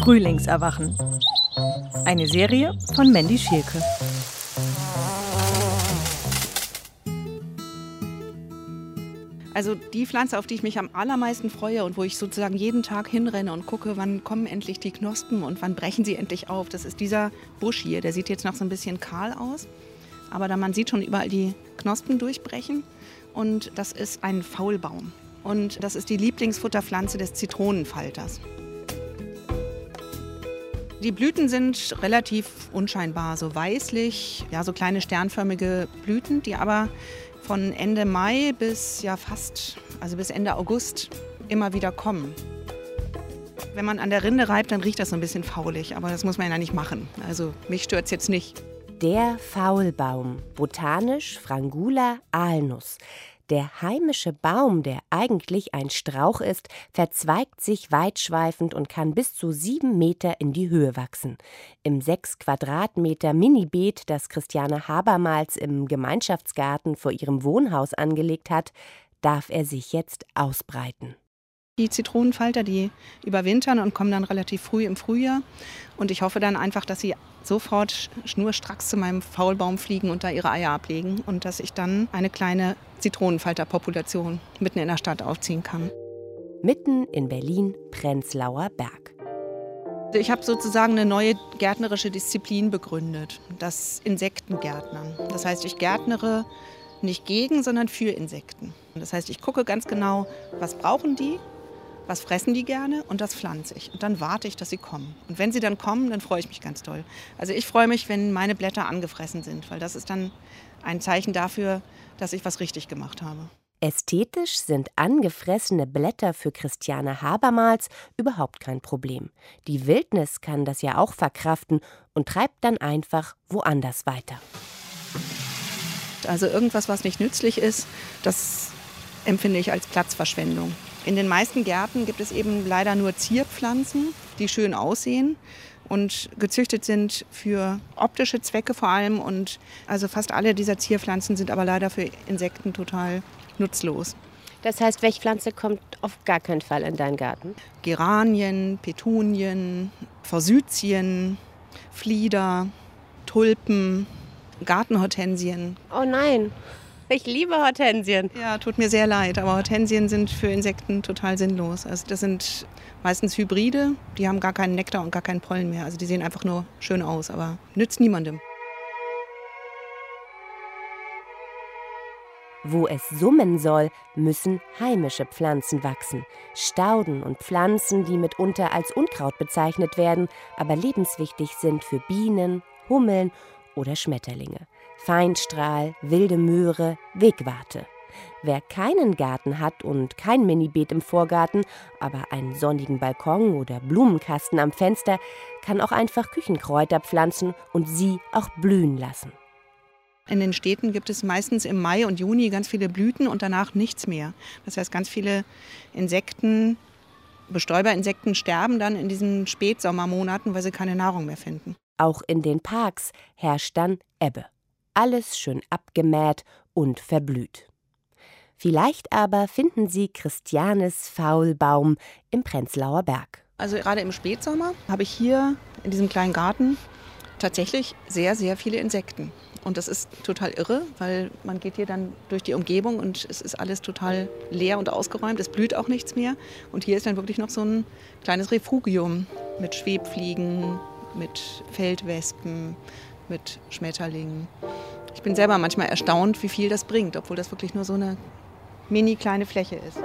Frühlingserwachen. Eine Serie von Mandy Schielke. Also die Pflanze, auf die ich mich am allermeisten freue und wo ich sozusagen jeden Tag hinrenne und gucke, wann kommen endlich die Knospen und wann brechen sie endlich auf, das ist dieser Busch hier. Der sieht jetzt noch so ein bisschen kahl aus, aber da man sieht schon überall die Knospen durchbrechen. Und das ist ein Faulbaum. Und das ist die Lieblingsfutterpflanze des Zitronenfalters. Die Blüten sind relativ unscheinbar, so weißlich, ja, so kleine sternförmige Blüten, die aber von Ende Mai bis ja fast, also bis Ende August immer wieder kommen. Wenn man an der Rinde reibt, dann riecht das so ein bisschen faulig, aber das muss man ja nicht machen. Also mich stört es jetzt nicht. Der Faulbaum, botanisch Frangula alnus. Der heimische Baum, der eigentlich ein Strauch ist, verzweigt sich weitschweifend und kann bis zu sieben Meter in die Höhe wachsen. Im sechs Quadratmeter Minibeet, das Christiane Habermals im Gemeinschaftsgarten vor ihrem Wohnhaus angelegt hat, darf er sich jetzt ausbreiten. Die Zitronenfalter, die überwintern und kommen dann relativ früh im Frühjahr. Und ich hoffe dann einfach, dass sie sofort schnurstracks zu meinem Faulbaum fliegen und da ihre Eier ablegen und dass ich dann eine kleine Zitronenfalterpopulation mitten in der Stadt aufziehen kann. Mitten in Berlin, Prenzlauer Berg. Ich habe sozusagen eine neue gärtnerische Disziplin begründet, das Insektengärtnern. Das heißt, ich gärtnere nicht gegen, sondern für Insekten. Das heißt, ich gucke ganz genau, was brauchen die was fressen die gerne und das pflanze ich. Und dann warte ich, dass sie kommen. Und wenn sie dann kommen, dann freue ich mich ganz toll. Also ich freue mich, wenn meine Blätter angefressen sind, weil das ist dann ein Zeichen dafür, dass ich was richtig gemacht habe. Ästhetisch sind angefressene Blätter für Christiane Habermals überhaupt kein Problem. Die Wildnis kann das ja auch verkraften und treibt dann einfach woanders weiter. Also irgendwas, was nicht nützlich ist, das empfinde ich als Platzverschwendung. In den meisten Gärten gibt es eben leider nur Zierpflanzen, die schön aussehen und gezüchtet sind für optische Zwecke vor allem. Und also fast alle dieser Zierpflanzen sind aber leider für Insekten total nutzlos. Das heißt, welche Pflanze kommt auf gar keinen Fall in deinen Garten? Geranien, Petunien, Forsythien, Flieder, Tulpen, Gartenhortensien. Oh nein. Ich liebe Hortensien. Ja, tut mir sehr leid, aber Hortensien sind für Insekten total sinnlos. Also das sind meistens Hybride, die haben gar keinen Nektar und gar keinen Pollen mehr. Also die sehen einfach nur schön aus, aber nützt niemandem. Wo es summen soll, müssen heimische Pflanzen wachsen. Stauden und Pflanzen, die mitunter als Unkraut bezeichnet werden, aber lebenswichtig sind für Bienen, Hummeln oder Schmetterlinge. Feinstrahl, wilde Möhre, Wegwarte. Wer keinen Garten hat und kein Minibeet im Vorgarten, aber einen sonnigen Balkon oder Blumenkasten am Fenster, kann auch einfach Küchenkräuter pflanzen und sie auch blühen lassen. In den Städten gibt es meistens im Mai und Juni ganz viele Blüten und danach nichts mehr. Das heißt, ganz viele Insekten, Bestäuberinsekten sterben dann in diesen Spätsommermonaten, weil sie keine Nahrung mehr finden. Auch in den Parks herrscht dann Ebbe alles schön abgemäht und verblüht. Vielleicht aber finden Sie Christianes Faulbaum im Prenzlauer Berg. Also gerade im Spätsommer habe ich hier in diesem kleinen Garten tatsächlich sehr, sehr viele Insekten. Und das ist total irre, weil man geht hier dann durch die Umgebung und es ist alles total leer und ausgeräumt. Es blüht auch nichts mehr. Und hier ist dann wirklich noch so ein kleines Refugium mit Schwebfliegen, mit Feldwespen, mit Schmetterlingen. Ich bin selber manchmal erstaunt, wie viel das bringt, obwohl das wirklich nur so eine mini kleine Fläche ist.